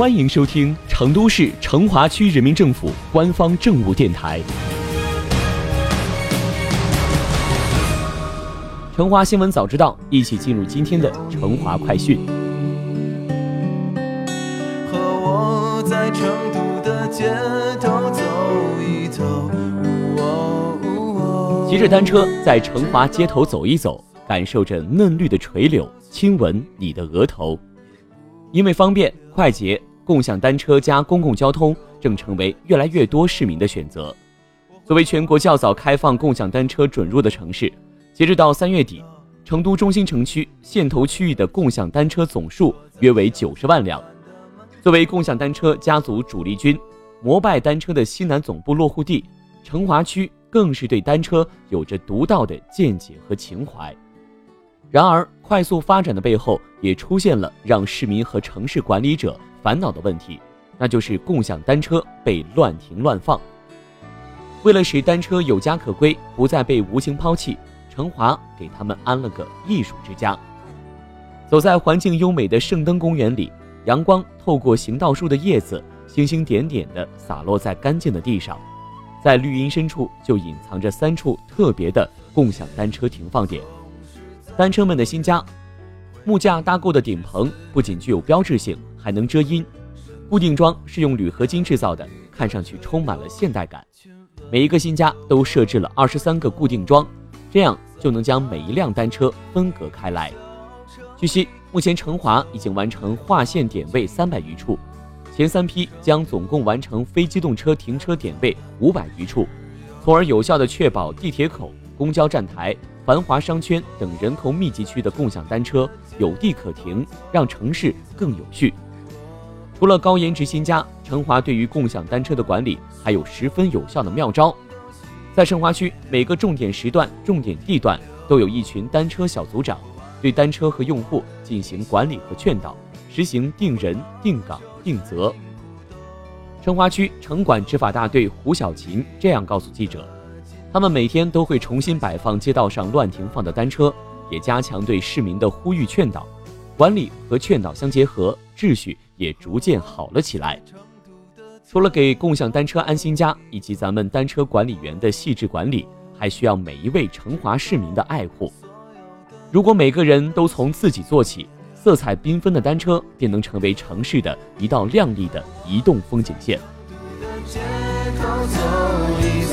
欢迎收听成都市成华区人民政府官方政务电台《成华新闻早知道》，一起进入今天的成华快讯。和我在成都的街头走一走，骑着单车在成华街头走一走，感受着嫩绿的垂柳，亲吻你的额头，因为方便快捷。共享单车加公共交通正成为越来越多市民的选择。作为全国较早开放共享单车准入的城市，截止到三月底，成都中心城区线头区域的共享单车总数约为九十万辆。作为共享单车家族主力军，摩拜单车的西南总部落户地，成华区更是对单车有着独到的见解和情怀。然而，快速发展的背后，也出现了让市民和城市管理者。烦恼的问题，那就是共享单车被乱停乱放。为了使单车有家可归，不再被无情抛弃，成华给他们安了个艺术之家。走在环境优美的圣灯公园里，阳光透过行道树的叶子，星星点点地洒落在干净的地上。在绿荫深处，就隐藏着三处特别的共享单车停放点。单车们的新家，木架搭构的顶棚不仅具有标志性。还能遮阴，固定桩是用铝合金制造的，看上去充满了现代感。每一个新家都设置了二十三个固定桩，这样就能将每一辆单车分隔开来。据悉，目前成华已经完成划线点位三百余处，前三批将总共完成非机动车停车点位五百余处，从而有效地确保地铁口、公交站台、繁华商圈等人口密集区的共享单车有地可停，让城市更有序。除了高颜值新家，成华对于共享单车的管理还有十分有效的妙招。在成华区每个重点时段、重点地段都有一群单车小组长，对单车和用户进行管理和劝导，实行定人、定岗、定责。成华区城管执法大队胡小琴这样告诉记者：“他们每天都会重新摆放街道上乱停放的单车，也加强对市民的呼吁劝导，管理和劝导相结合，秩序。”也逐渐好了起来。除了给共享单车安心家以及咱们单车管理员的细致管理，还需要每一位成华市民的爱护。如果每个人都从自己做起，色彩缤纷的单车便能成为城市的一道亮丽的移动风景线。我会把手